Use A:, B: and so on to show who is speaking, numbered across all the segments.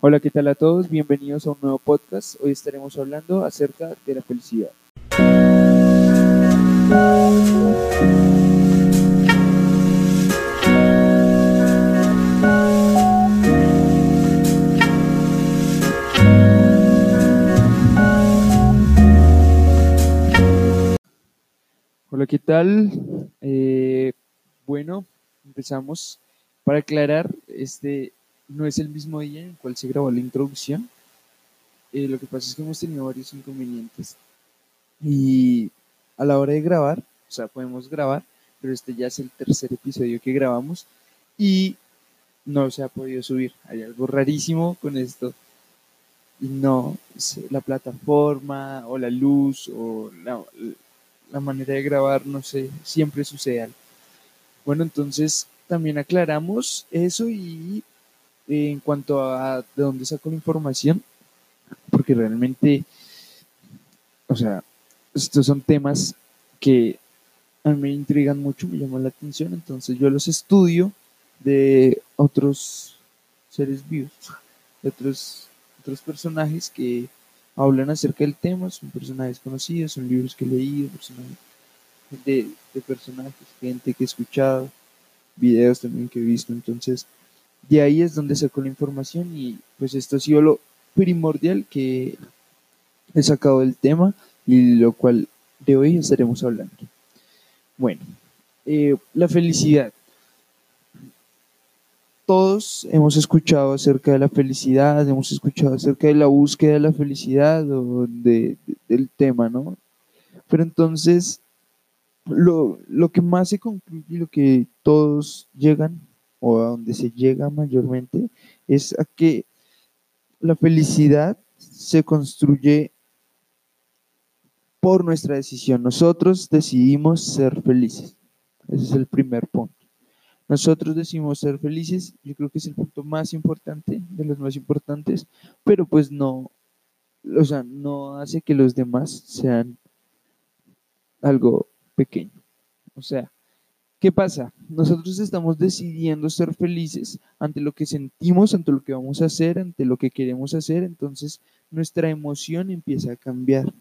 A: Hola, ¿qué tal a todos? Bienvenidos a un nuevo podcast. Hoy estaremos hablando acerca de la felicidad. Hola, ¿qué tal? Eh, bueno, empezamos. Para aclarar, este no es el mismo día en el cual se grabó la introducción. Eh, lo que pasa es que hemos tenido varios inconvenientes. Y a la hora de grabar, o sea, podemos grabar, pero este ya es el tercer episodio que grabamos y no se ha podido subir. Hay algo rarísimo con esto. No, la plataforma o la luz o la, la manera de grabar, no sé, siempre sucede algo. Bueno, entonces también aclaramos eso y en cuanto a de dónde saco la información, porque realmente, o sea, estos son temas que a mí me intrigan mucho, me llaman la atención, entonces yo los estudio de otros seres vivos, de otros, otros personajes que hablan acerca del tema, son personajes conocidos, son libros que he leído, personajes de, de personajes, gente que he escuchado, videos también que he visto, entonces de ahí es donde saco la información y pues esto ha sido lo primordial que he sacado del tema y lo cual de hoy estaremos hablando. Bueno, eh, la felicidad. Todos hemos escuchado acerca de la felicidad, hemos escuchado acerca de la búsqueda de la felicidad o de, del tema, ¿no? Pero entonces, lo, lo que más se concluye, lo que todos llegan o a donde se llega mayormente es a que la felicidad se construye por nuestra decisión. Nosotros decidimos ser felices. Ese es el primer punto. Nosotros decidimos ser felices, yo creo que es el punto más importante, de los más importantes, pero pues no, o sea, no hace que los demás sean algo pequeño. O sea, ¿Qué pasa? Nosotros estamos decidiendo ser felices ante lo que sentimos, ante lo que vamos a hacer, ante lo que queremos hacer, entonces nuestra emoción empieza a cambiar.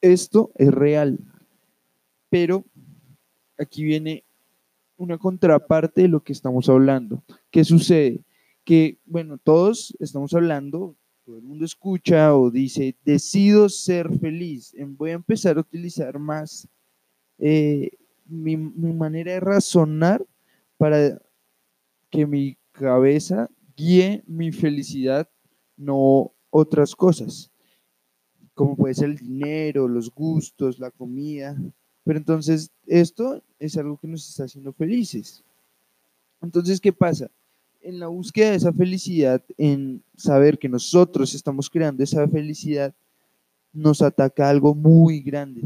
A: Esto es real, pero aquí viene una contraparte de lo que estamos hablando. ¿Qué sucede? Que, bueno, todos estamos hablando, todo el mundo escucha o dice, decido ser feliz. Voy a empezar a utilizar más eh, mi, manera de razonar para que mi cabeza guíe mi felicidad, no otras cosas, como puede ser el dinero, los gustos, la comida. Pero entonces esto es algo que nos está haciendo felices. Entonces, ¿qué pasa? En la búsqueda de esa felicidad, en saber que nosotros estamos creando esa felicidad, nos ataca algo muy grande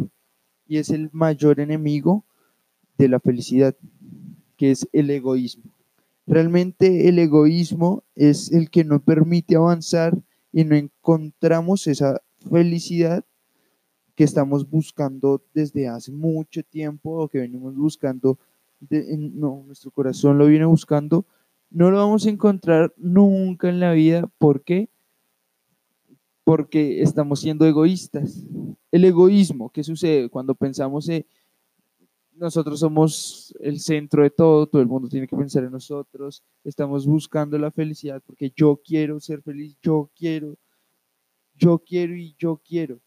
A: y es el mayor enemigo de la felicidad, que es el egoísmo. Realmente el egoísmo es el que no permite avanzar y no encontramos esa felicidad que estamos buscando desde hace mucho tiempo o que venimos buscando, no, nuestro corazón lo viene buscando, no lo vamos a encontrar nunca en la vida. ¿Por qué? Porque estamos siendo egoístas. El egoísmo, ¿qué sucede cuando pensamos en nosotros somos el centro de todo, todo el mundo tiene que pensar en nosotros, estamos buscando la felicidad porque yo quiero ser feliz, yo quiero, yo quiero y yo quiero.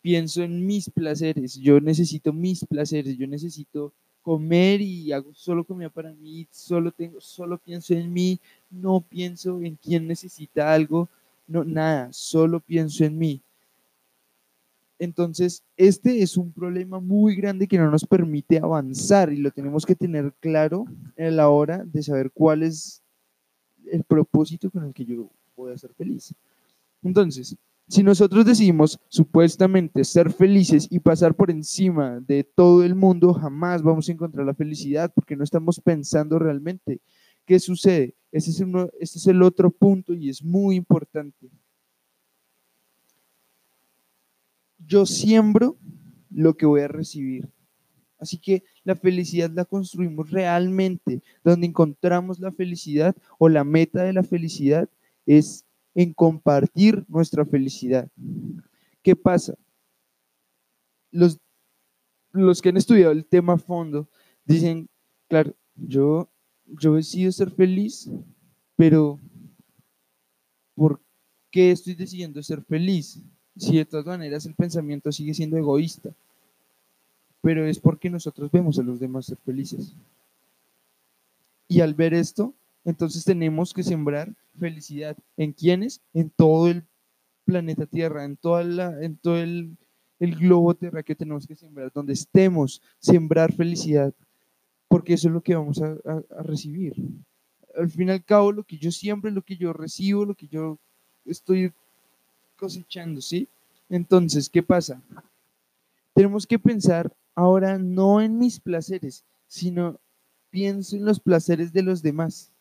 A: Pienso en mis placeres, yo necesito mis placeres, yo necesito comer y hago solo comida para mí, solo tengo, solo pienso en mí, no pienso en quién necesita algo, no nada, solo pienso en mí. Entonces, este es un problema muy grande que no nos permite avanzar y lo tenemos que tener claro a la hora de saber cuál es el propósito con el que yo voy a ser feliz. Entonces, si nosotros decidimos supuestamente ser felices y pasar por encima de todo el mundo, jamás vamos a encontrar la felicidad porque no estamos pensando realmente qué sucede. Ese es, uno, este es el otro punto y es muy importante. Yo siembro lo que voy a recibir. Así que la felicidad la construimos realmente, donde encontramos la felicidad o la meta de la felicidad es en compartir nuestra felicidad. ¿Qué pasa? Los, los que han estudiado el tema a fondo dicen, claro, yo, yo decido ser feliz, pero ¿por qué estoy decidiendo ser feliz? Si de todas maneras el pensamiento sigue siendo egoísta, pero es porque nosotros vemos a los demás ser felices. Y al ver esto, entonces tenemos que sembrar felicidad. ¿En quiénes? En todo el planeta Tierra, en, toda la, en todo el, globo Tierra que tenemos que sembrar, donde estemos, sembrar felicidad, porque eso es lo que vamos a, a recibir. Al fin y al cabo, lo que yo siempre, lo que yo recibo, lo que yo estoy cosechando, ¿sí? Entonces, ¿qué pasa? Tenemos que pensar ahora no en mis placeres, sino pienso en los placeres de los demás.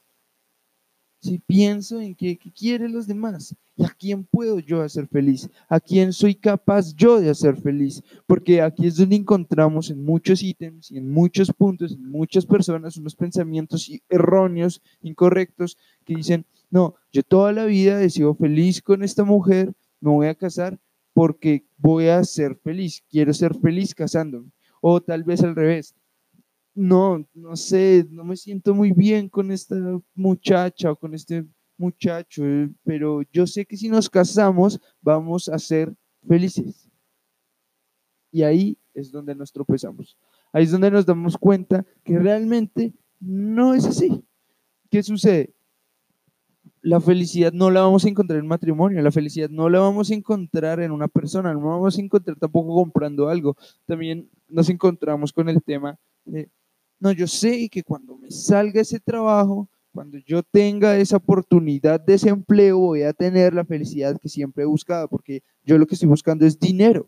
A: Si pienso en qué, quieren los demás y a quién puedo yo hacer feliz, a quién soy capaz yo de hacer feliz, porque aquí es donde encontramos en muchos ítems y en muchos puntos, en muchas personas, unos pensamientos erróneos, incorrectos, que dicen, no, yo toda la vida he sido feliz con esta mujer, me voy a casar porque voy a ser feliz, quiero ser feliz casándome. O tal vez al revés, no, no sé, no me siento muy bien con esta muchacha o con este muchacho, eh, pero yo sé que si nos casamos vamos a ser felices. Y ahí es donde nos tropezamos. Ahí es donde nos damos cuenta que realmente no es así. ¿Qué sucede? La felicidad no la vamos a encontrar en matrimonio, la felicidad no la vamos a encontrar en una persona, no la vamos a encontrar tampoco comprando algo. También nos encontramos con el tema de no, yo sé que cuando me salga ese trabajo, cuando yo tenga esa oportunidad de ese empleo, voy a tener la felicidad que siempre he buscado, porque yo lo que estoy buscando es dinero.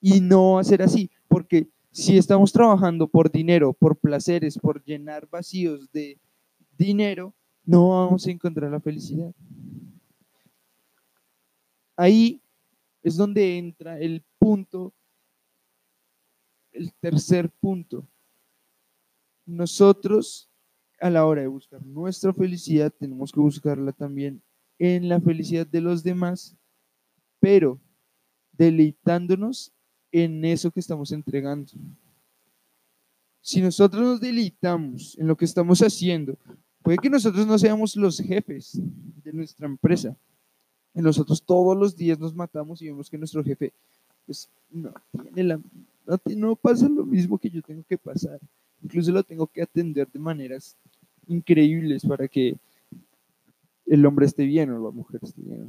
A: Y no va a ser así, porque si estamos trabajando por dinero, por placeres, por llenar vacíos de dinero, no vamos a encontrar la felicidad. Ahí es donde entra el punto, el tercer punto, nosotros a la hora de buscar nuestra felicidad tenemos que buscarla también en la felicidad de los demás, pero deleitándonos en eso que estamos entregando. Si nosotros nos deleitamos en lo que estamos haciendo, puede que nosotros no seamos los jefes de nuestra empresa. Y nosotros todos los días nos matamos y vemos que nuestro jefe pues, no, tiene no pasa lo mismo que yo tengo que pasar. Incluso lo tengo que atender de maneras increíbles para que el hombre esté bien o la mujer esté bien.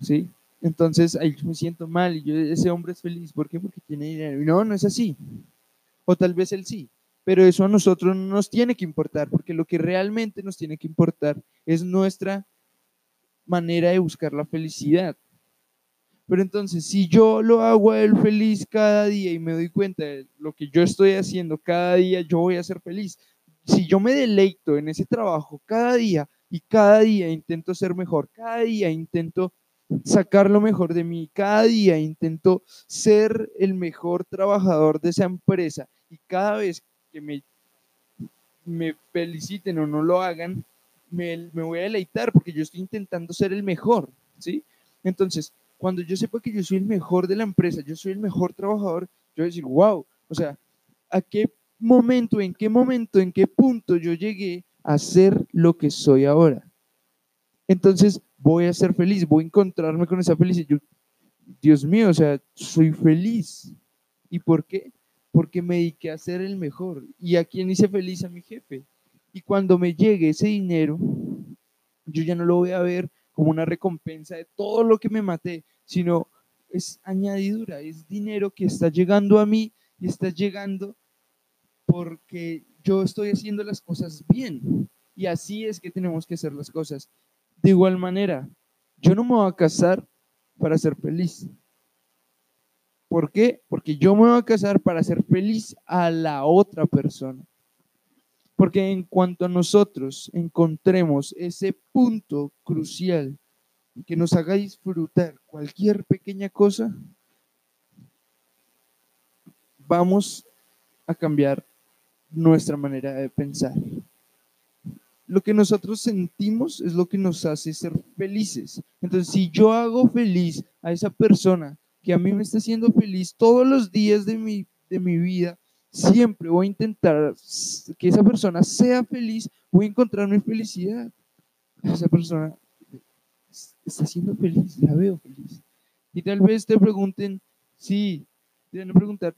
A: ¿Sí? Entonces ahí me siento mal y yo, ese hombre es feliz. ¿Por qué? Porque tiene dinero. Y no, no es así. O tal vez él sí. Pero eso a nosotros no nos tiene que importar, porque lo que realmente nos tiene que importar es nuestra manera de buscar la felicidad. Pero entonces, si yo lo hago feliz cada día y me doy cuenta de lo que yo estoy haciendo cada día, yo voy a ser feliz. Si yo me deleito en ese trabajo cada día y cada día intento ser mejor, cada día intento sacar lo mejor de mí, cada día intento ser el mejor trabajador de esa empresa y cada vez que me, me feliciten o no lo hagan, me, me voy a deleitar porque yo estoy intentando ser el mejor, ¿sí? Entonces, cuando yo sepa que yo soy el mejor de la empresa, yo soy el mejor trabajador, yo voy a decir, wow, o sea, ¿a qué momento, en qué momento, en qué punto yo llegué a ser lo que soy ahora? Entonces voy a ser feliz, voy a encontrarme con esa felicidad. Dios mío, o sea, soy feliz. ¿Y por qué? Porque me dediqué a ser el mejor. ¿Y a quién hice feliz? A mi jefe. Y cuando me llegue ese dinero, yo ya no lo voy a ver como una recompensa de todo lo que me maté, sino es añadidura, es dinero que está llegando a mí y está llegando porque yo estoy haciendo las cosas bien. Y así es que tenemos que hacer las cosas. De igual manera, yo no me voy a casar para ser feliz. ¿Por qué? Porque yo me voy a casar para ser feliz a la otra persona. Porque en cuanto a nosotros encontremos ese punto crucial que nos haga disfrutar cualquier pequeña cosa, vamos a cambiar nuestra manera de pensar. lo que nosotros sentimos es lo que nos hace ser felices. Entonces, si yo hago feliz a esa persona que a mí me está haciendo feliz todos los días de mi, de mi vida, siempre voy a intentar que esa persona sea feliz, voy a encontrar mi felicidad. Esa persona está siendo feliz, la veo feliz. Y tal vez te pregunten, sí, te van a preguntar,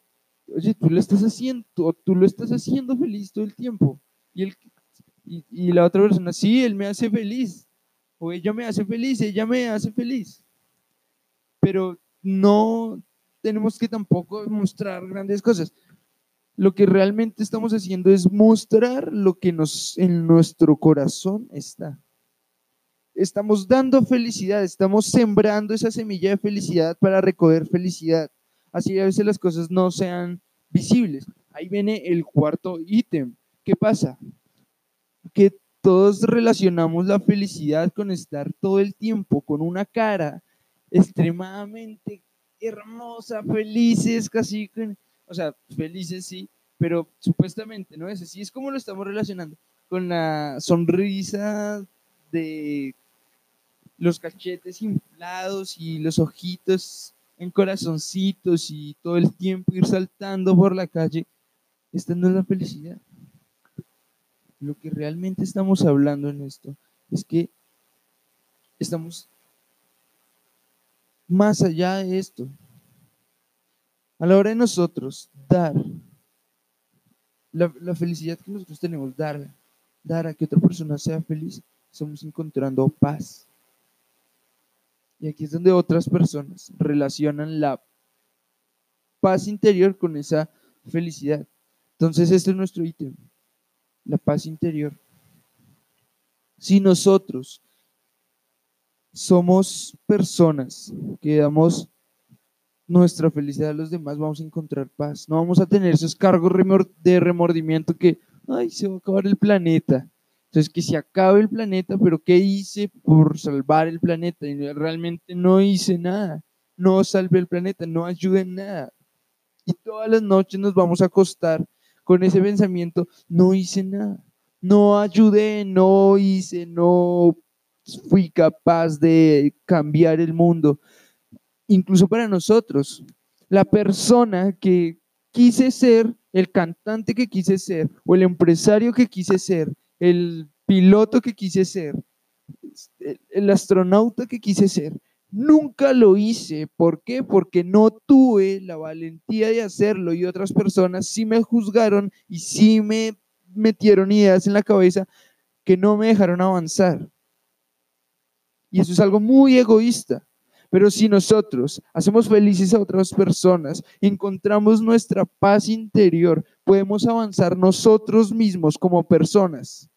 A: oye, tú lo estás haciendo, tú lo estás haciendo feliz todo el tiempo. Y, el, y, la otra persona, sí, él me hace feliz. O ella me hace feliz, ella me hace feliz. Pero no tenemos que tampoco mostrar grandes cosas. Lo que realmente estamos haciendo es mostrar lo que nos, en nuestro corazón está. Estamos dando felicidad, estamos sembrando esa semilla de felicidad para recoger felicidad. Así a veces las cosas no sean visibles. Ahí viene el cuarto ítem. ¿Qué pasa? Que todos relacionamos la felicidad con estar todo el tiempo con una cara extremadamente hermosa, felices, casi, o sea, felices sí, pero supuestamente no es así, es como lo estamos relacionando con la sonrisa de los cachetes inflados y los ojitos en corazoncitos y todo el tiempo ir saltando por la calle, esta no es la felicidad. Lo que realmente estamos hablando en esto es que estamos más allá de esto. A la hora de nosotros dar la, felicidad que nosotros tenemos, dar, dar a que otra persona sea feliz, estamos encontrando paz. Y aquí es donde otras personas relacionan la paz interior con esa felicidad. Entonces, este es nuestro ítem, la paz interior. Si nosotros somos personas que damos nuestra felicidad a los demás, vamos a encontrar paz. No vamos a tener esos cargos de remordimiento que, ay, se va a acabar el planeta. Entonces, que se acabe el planeta, pero ¿qué hice por salvar el planeta? Y realmente no hice nada. No salvé el planeta, no ayudé en nada. Y todas las noches nos vamos a acostar con ese pensamiento, no hice nada. No ayudé, no hice, no fui capaz de cambiar el mundo. Incluso para nosotros, la persona que quise ser, el cantante que quise ser o el empresario que quise ser, el piloto que quise ser, el astronauta que quise ser. Nunca lo hice. ¿Por qué? Porque no tuve la valentía de hacerlo y otras personas sí me juzgaron y sí me metieron ideas en la cabeza que no me dejaron avanzar. Y eso es algo muy egoísta. Pero si nosotros hacemos felices a otras personas, encontramos nuestra paz interior, podemos avanzar nosotros mismos como personas,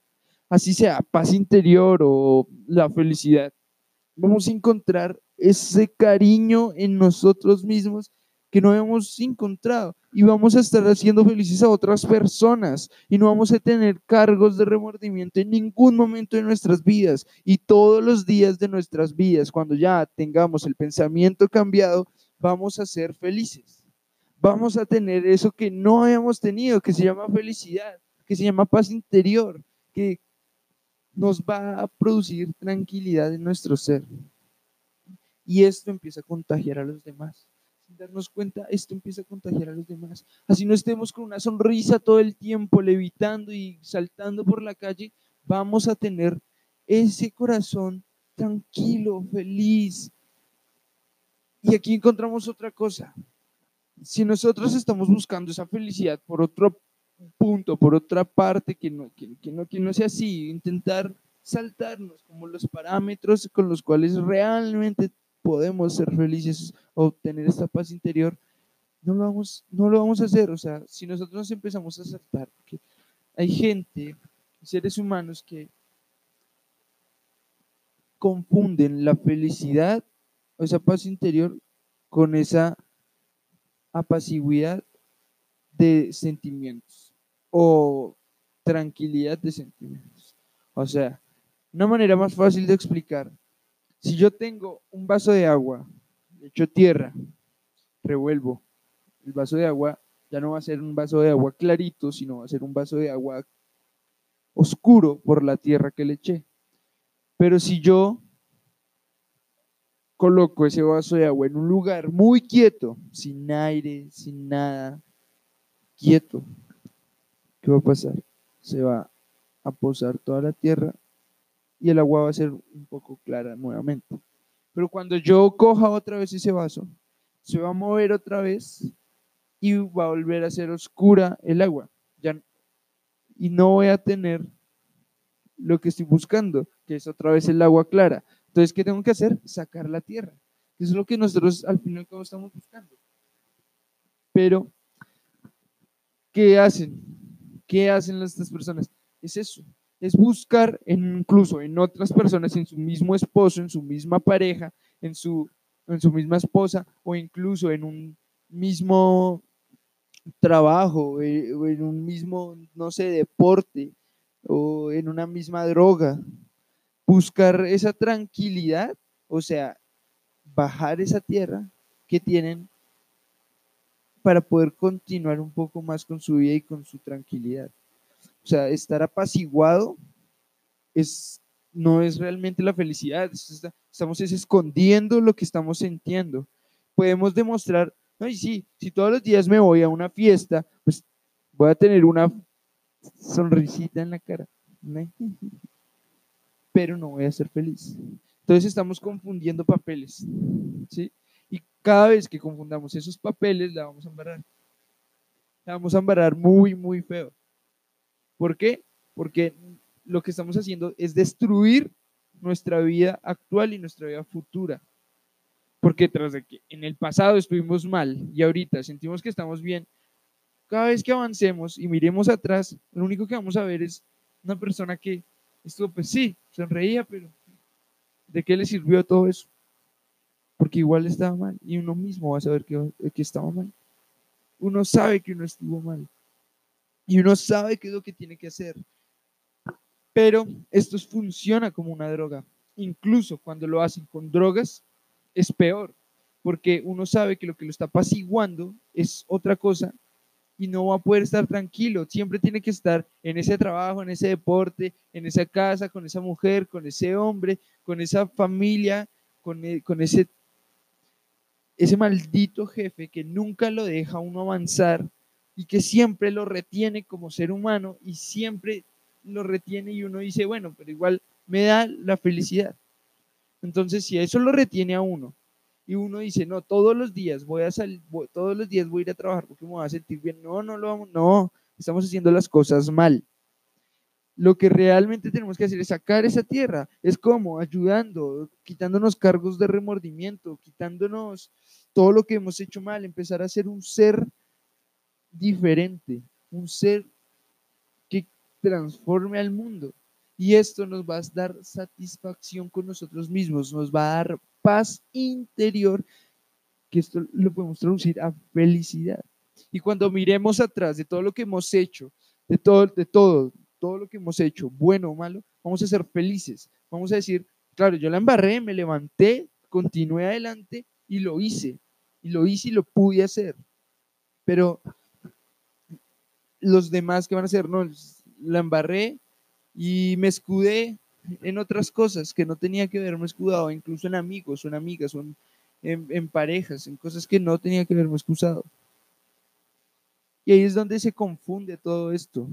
A: así sea paz interior o la felicidad. Vamos a encontrar ese cariño en nosotros mismos que no hemos encontrado y vamos a estar haciendo felices a otras personas y no vamos a tener cargos de remordimiento en ningún momento de nuestras vidas y todos los días de nuestras vidas, cuando ya tengamos el pensamiento cambiado, vamos a ser felices. Vamos a tener eso que no habíamos tenido, que se llama felicidad, que se llama paz interior, que nos va a producir tranquilidad en nuestro ser. Y esto empieza a contagiar a los demás darnos cuenta, esto empieza a contagiar a los demás. Así no estemos con una sonrisa todo el tiempo, levitando y saltando por la calle, vamos a tener ese corazón tranquilo, feliz. Y aquí encontramos otra cosa. Si nosotros estamos buscando esa felicidad por otro punto, por otra parte, que no, que, no, que no sea así, intentar saltarnos como los parámetros con los cuales realmente podemos ser felices, obtener esta paz interior, no lo vamos, no lo vamos a hacer. O sea, si nosotros nos empezamos a aceptar, porque hay gente, seres humanos que confunden la felicidad o esa paz interior con esa apaciguidad de sentimientos o tranquilidad de sentimientos. O sea, una manera más fácil de explicar si yo tengo un vaso de agua, echo tierra, revuelvo, el vaso de agua ya no va a ser un vaso de agua clarito, sino va a ser un vaso de agua oscuro por la tierra que le eché. Pero si yo coloco ese vaso de agua en un lugar muy quieto, sin aire, sin nada, quieto, ¿qué va a pasar? Se va a posar toda la tierra y el agua va a ser un poco clara nuevamente. Pero cuando yo coja otra vez ese vaso, se va a mover otra vez y va a volver a ser oscura el agua. Ya, y no voy a tener lo que estoy buscando, que es otra vez el agua clara. Entonces, ¿qué tengo que hacer? Sacar la tierra. Eso es lo que nosotros al final estamos buscando. Pero, ¿qué hacen? ¿Qué hacen estas personas? Es eso, es buscar incluso en otras personas, en su mismo esposo, en su misma pareja, en su, en su misma esposa o incluso en un mismo trabajo, eh, o en un mismo, no sé, deporte o en una misma droga buscar esa tranquilidad, o sea, bajar esa tierra que tienen para poder continuar un poco más con su vida y con su tranquilidad. O sea, estar apaciguado es, no es realmente la felicidad, estamos escondiendo lo que estamos sintiendo. Podemos demostrar, no, y sí, si todos los días me voy a una fiesta, pues voy a tener una sonrisita en la cara pero no voy a ser feliz. Entonces estamos confundiendo papeles, ¿sí? Y cada vez que confundamos esos papeles, la vamos a embarrar. La vamos a embarrar muy, muy feo. ¿Por qué? Porque lo que estamos haciendo es destruir nuestra vida actual y nuestra vida futura. Porque tras de que en el pasado estuvimos mal y ahorita sentimos que estamos bien, cada vez que avancemos y miremos atrás, lo único que vamos a ver es una persona que estuvo, pues sí, sonreía, pero ¿de qué le sirvió todo eso? Porque igual estaba mal y uno mismo va a saber que, que estaba mal. Uno sabe que uno estuvo mal y uno sabe qué es lo que tiene que hacer. Pero esto funciona como una droga. Incluso cuando lo hacen con drogas, es peor, porque uno sabe que lo que lo está apaciguando es otra cosa y no va a poder estar tranquilo. Siempre tiene que estar en ese trabajo, en ese deporte, en esa casa, con esa mujer, con ese hombre, con esa familia, con, e, con ese, ese maldito jefe que nunca lo deja uno avanzar y que siempre lo retiene como ser humano y siempre lo retiene y uno dice, bueno, pero igual me da la felicidad. Entonces, si eso lo retiene a uno y uno dice, no, todos los días voy a salir, todos los días voy a ir a trabajar porque me voy a sentir bien. No, no lo vamos, no, estamos haciendo las cosas mal. Lo que realmente tenemos que hacer es sacar esa tierra. Es como ayudando, quitándonos cargos de remordimiento, quitándonos todo lo que hemos hecho mal, empezar a ser un ser diferente, un ser que transforme al mundo. Y esto nos va a dar satisfacción con nosotros mismos, nos va a dar paz interior, que esto lo podemos traducir a felicidad. Y cuando miremos atrás de todo lo que hemos hecho, de todo, de todo, todo lo que hemos hecho, bueno o malo, vamos a ser felices. Vamos a decir, claro, yo la embarré, me levanté, continué adelante y lo hice. Y lo hice y lo pude hacer. Pero los demás que van a hacer, no, la embarré y me escudé en otras cosas que no tenía que verme escudado, incluso en amigos, en amigas, en, en, parejas, en cosas que no tenía que verme excusado. Y ahí es donde se confunde todo esto.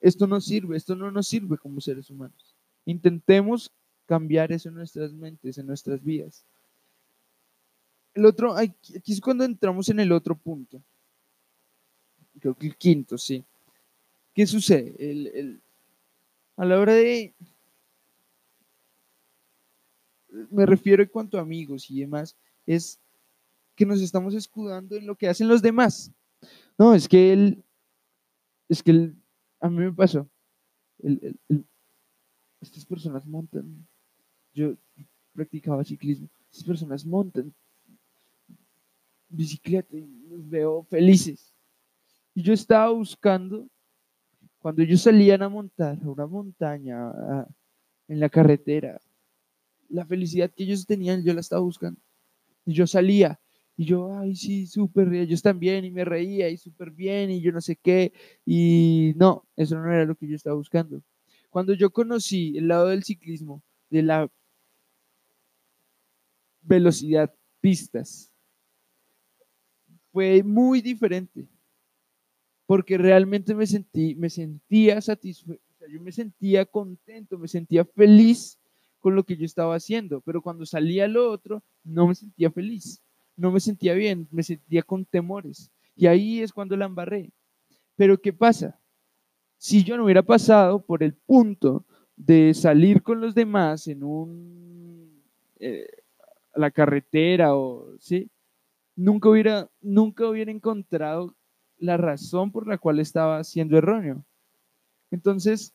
A: Esto no sirve, esto no nos sirve como seres humanos. Intentemos cambiar eso en nuestras mentes, en nuestras vidas. El otro, aquí es cuando entramos en el otro punto. Creo que el quinto, sí. ¿Qué sucede? el, a la hora de me refiero en cuanto a amigos y demás, es que nos estamos escudando en lo que hacen los demás. No, es que él, es que él, a mí me pasó, estas personas montan, yo practicaba ciclismo, estas personas montan bicicleta y los veo felices. Y yo estaba buscando, cuando ellos salían a montar a una montaña en la carretera, la felicidad que ellos tenían, yo la estaba buscando. Y yo salía Y yo, ay, sí, súper, ellos también, y me reía, y súper bien, y yo no sé qué. Y no, eso no era lo que yo estaba buscando. Cuando yo conocí el lado del ciclismo, de la velocidad, pistas, fue muy diferente, porque realmente me sentí, me sentía satisfecho, yo me sentía contento, me sentía feliz con lo que yo estaba haciendo, pero cuando salía lo otro, no me sentía feliz, no me sentía bien, me sentía con temores. Y ahí es cuando la embarré. Pero ¿qué pasa? Si yo no hubiera pasado por el punto de salir con los demás en un eh, la carretera o sí, nunca hubiera nunca hubiera encontrado la razón por la cual estaba siendo erróneo. Entonces,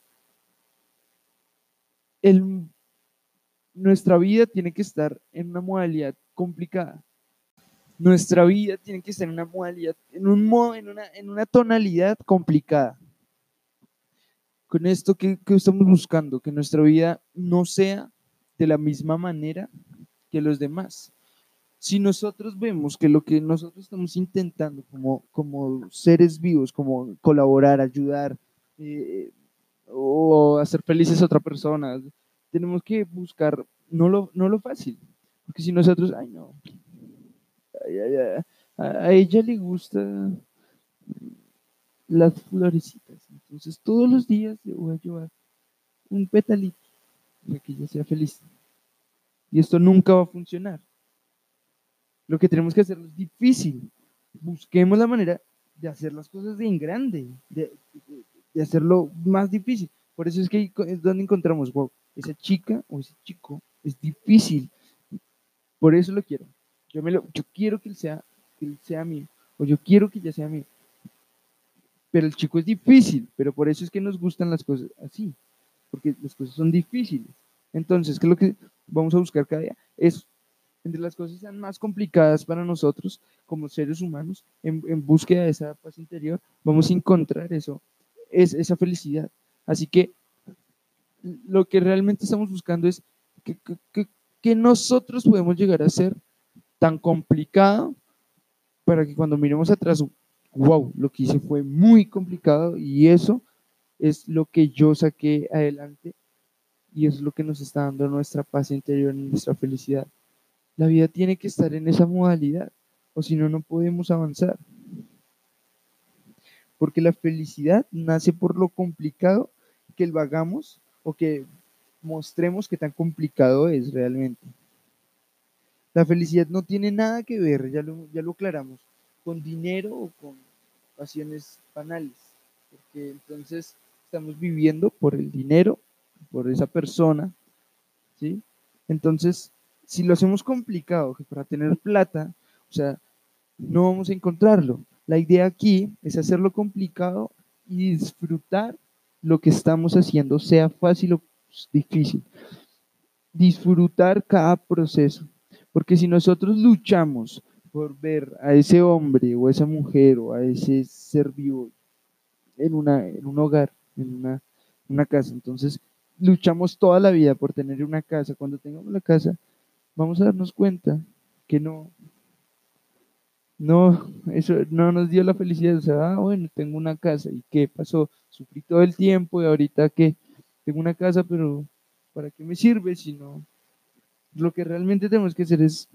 A: nuestra vida tiene que estar en una modalidad complicada. Nuestra vida tiene que estar en una modalidad, en, un modo, en, una, en una tonalidad complicada. Con esto que, que estamos buscando, que nuestra vida no sea de la misma manera que los demás. Si nosotros vemos que lo que nosotros estamos intentando como, como seres vivos, como colaborar, ayudar eh, o hacer felices a otra persona, tenemos que buscar no lo, no lo fácil. Porque si nosotros, ay no, a, ella le gusta las florecitas. Entonces todos los días le voy a llevar un petalito para que ella sea feliz. Y esto nunca va a funcionar. Lo que tenemos que hacer es difícil. Busquemos la manera de hacer las cosas en grande, de, de hacerlo más difícil. Por eso es que es donde encontramos, wow, esa chica o ese chico es difícil. Por eso lo quiero. Yo, me lo, yo quiero que él, sea, que él sea mío, o yo quiero que ella sea mío. Pero el chico es difícil, pero por eso es que nos gustan las cosas así, porque las cosas son difíciles. Entonces, ¿qué es lo que vamos a buscar cada día? Es entre las cosas sean más complicadas para nosotros como seres humanos, en, en búsqueda de esa paz interior, vamos a encontrar eso, es, esa felicidad. Así que lo que realmente estamos buscando es que, nosotros podemos llegar a ser tan complicado para que cuando miremos atrás, wow, lo que hice fue muy complicado y eso es lo que yo saqué adelante y es lo que nos está dando nuestra paz interior, nuestra felicidad. La vida tiene que estar en esa modalidad o si no, no podemos avanzar. Porque la felicidad nace por lo complicado que lo hagamos o que mostremos qué tan complicado es realmente. La felicidad no tiene nada que ver, ya lo, ya lo aclaramos, con dinero o con pasiones banales, porque entonces estamos viviendo por el dinero, por esa persona, ¿sí? Entonces, si lo hacemos complicado, para tener plata, o sea, no vamos a encontrarlo. La idea aquí es hacerlo complicado y disfrutar lo que estamos haciendo, sea fácil o difícil. Disfrutar cada proceso. Porque si nosotros luchamos por ver a ese hombre o a esa mujer o a ese ser vivo en, una, en un hogar, en una, una casa, entonces luchamos toda la vida por tener una casa. Cuando tengamos la casa, vamos a darnos cuenta que no, no, eso no nos dio la felicidad. O sea, ah, bueno, tengo una casa. ¿Y qué pasó? Sufrí todo el tiempo y ahorita que tengo una casa, pero ¿para qué me sirve si no? Lo que realmente tenemos que hacer es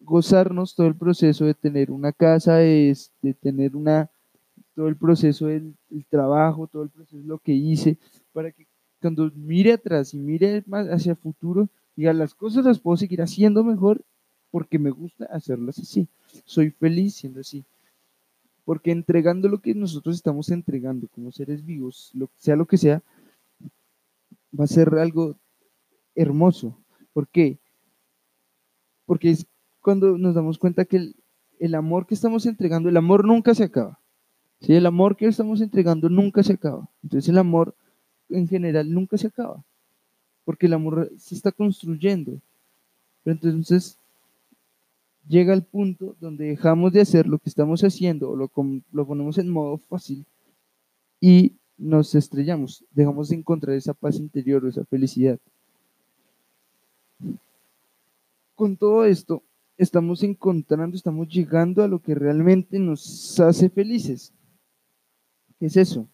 A: gozarnos todo el proceso de tener una casa, es de tener una, todo el proceso del, trabajo, todo el proceso lo que hice, para que cuando mire atrás y mire más hacia el futuro, diga, las cosas las puedo seguir haciendo mejor porque me gusta hacerlas así. Soy feliz siendo así. Porque entregando lo que nosotros estamos entregando como seres vivos, lo, sea lo que sea, va a ser algo hermoso. ¿Por qué? Porque es cuando nos damos cuenta que el, amor que estamos entregando, el amor nunca se acaba. ¿sí? El amor que estamos entregando nunca se acaba. Entonces el amor en general nunca se acaba. Porque el amor se está construyendo. Pero entonces llega el punto donde dejamos de hacer lo que estamos haciendo o lo, lo ponemos en modo fácil y nos estrellamos, dejamos de encontrar esa paz interior o esa felicidad. Con todo esto, estamos encontrando, estamos llegando a lo que realmente nos hace felices. ¿Qué es eso?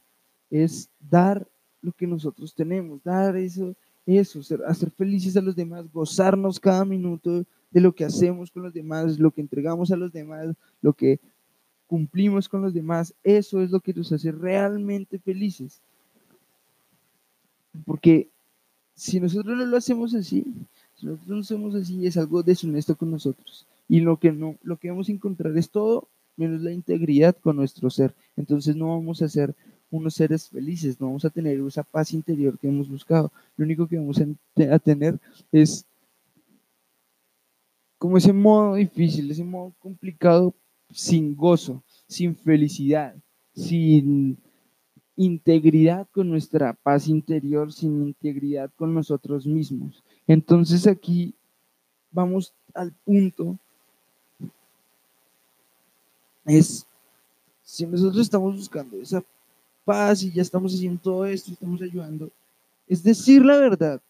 A: Es dar lo que nosotros tenemos, dar eso, eso, hacer felices a los demás, gozarnos cada minuto de lo que hacemos con los demás, lo que entregamos a los demás, lo que cumplimos con los demás, eso es lo que nos hace realmente felices. Porque si nosotros no lo hacemos así, si nosotros no somos así, es algo deshonesto con nosotros. Y lo que no, lo que vamos a encontrar es todo menos la integridad con nuestro ser. Entonces no vamos a ser unos seres felices, no vamos a tener esa paz interior que hemos buscado. Lo único que vamos a tener es como ese modo difícil, ese modo complicado, sin gozo, sin felicidad, sin integridad con nuestra paz interior, sin integridad con nosotros mismos. Entonces aquí vamos al punto, es, si nosotros estamos buscando esa paz y ya estamos haciendo todo esto, estamos ayudando, es decir la verdad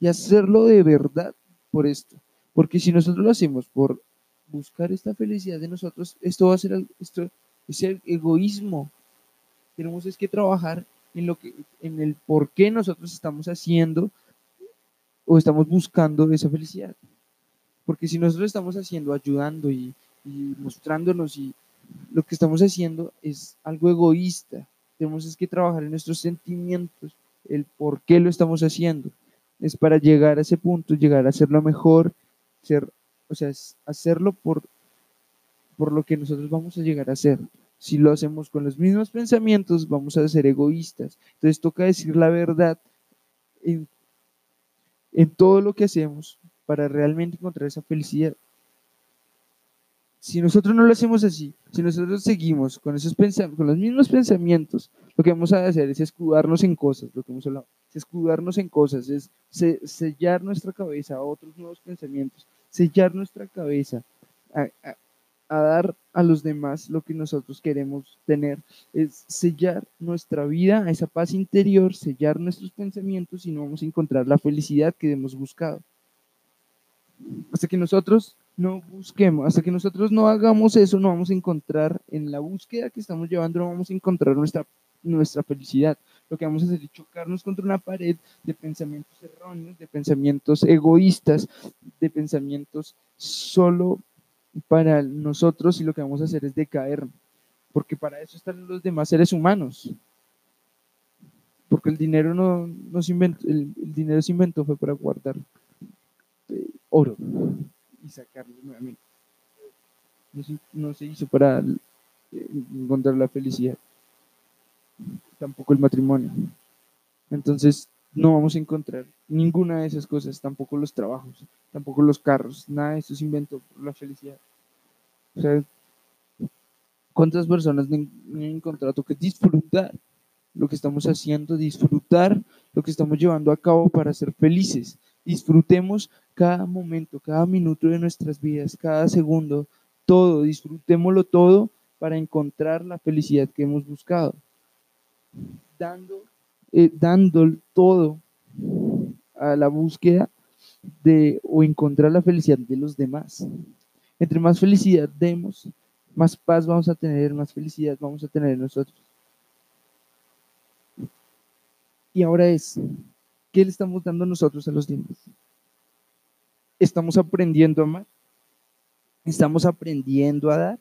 A: y hacerlo de verdad por esto. Porque si nosotros lo hacemos por buscar esta felicidad de nosotros, esto va a ser esto es el egoísmo. Tenemos es que trabajar en lo que en el por qué nosotros estamos haciendo o estamos buscando esa felicidad. Porque si nosotros estamos haciendo, ayudando y, y mostrándonos y lo que estamos haciendo es algo egoísta. Tenemos es que trabajar en nuestros sentimientos, el por qué lo estamos haciendo. Es para llegar a ese punto, llegar a ser lo mejor ser, o sea, hacerlo por, por lo que nosotros vamos a llegar a ser. Si lo hacemos con los mismos pensamientos, vamos a ser egoístas. Entonces toca decir la verdad en, en todo lo que hacemos para realmente encontrar esa felicidad. Si nosotros no lo hacemos así, si nosotros seguimos con esos con los mismos pensamientos, lo que vamos a hacer es escudarnos en cosas, lo que hemos hablado, es escudarnos en cosas, es sellar nuestra cabeza a otros nuevos pensamientos, sellar nuestra cabeza a, dar a los demás lo que nosotros queremos tener, es sellar nuestra vida a esa paz interior, sellar nuestros pensamientos y no vamos a encontrar la felicidad que hemos buscado. Hasta que nosotros no busquemos, hasta que nosotros no hagamos eso, no vamos a encontrar en la búsqueda que estamos llevando, no vamos a encontrar nuestra, nuestra felicidad. Lo que vamos a hacer es chocarnos contra una pared de pensamientos erróneos, de pensamientos egoístas, de pensamientos solo para nosotros y lo que vamos a hacer es decaer, porque para eso están los demás seres humanos. Porque el dinero no, se inventó, el, dinero se inventó fue para guardar eh, oro y sacarlo nuevamente. No se, hizo para eh, encontrar la felicidad, tampoco el matrimonio. Entonces, no vamos a encontrar ninguna de esas cosas, tampoco los trabajos, tampoco los carros, nada de eso se inventó por la felicidad. O sea, ¿cuántas personas han encontrado que disfrutar lo que estamos haciendo, disfrutar lo que estamos llevando a cabo para ser felices? Disfrutemos cada momento, cada minuto de nuestras vidas, cada segundo, todo, disfrutémoslo todo para encontrar la felicidad que hemos buscado. Dando, eh, dando todo a la búsqueda de o encontrar la felicidad de los demás. Entre más felicidad demos, más paz vamos a tener, más felicidad vamos a tener nosotros. Y ahora es, ¿qué le estamos dando nosotros a los demás? ¿Estamos aprendiendo a amar? ¿Estamos aprendiendo a dar?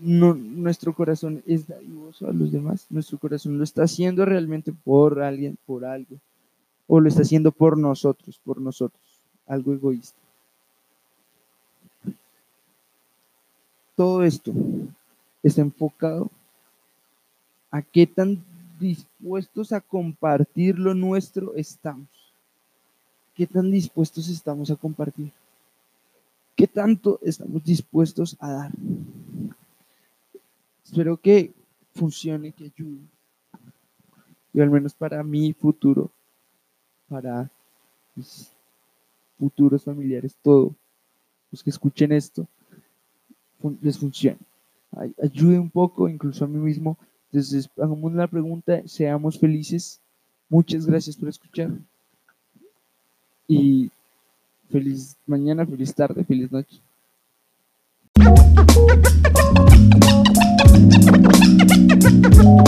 A: Nuestro corazón es dadivoso a los demás. Nuestro corazón lo está haciendo realmente por alguien, por algo. O lo está haciendo por nosotros, por nosotros. Algo egoísta. Todo esto está enfocado a qué tan dispuestos a compartir lo nuestro estamos. ¿Qué tan dispuestos estamos a compartir? ¿Qué tanto estamos dispuestos a dar? Espero que funcione, que ayude. Y al menos para mi futuro, para mis futuros familiares, todos los que escuchen esto, les funcione. Ayude un poco, incluso a mí mismo. Entonces, hagamos la pregunta, seamos felices. Muchas gracias por escuchar y Feliz mañana, feliz tarde, feliz noche.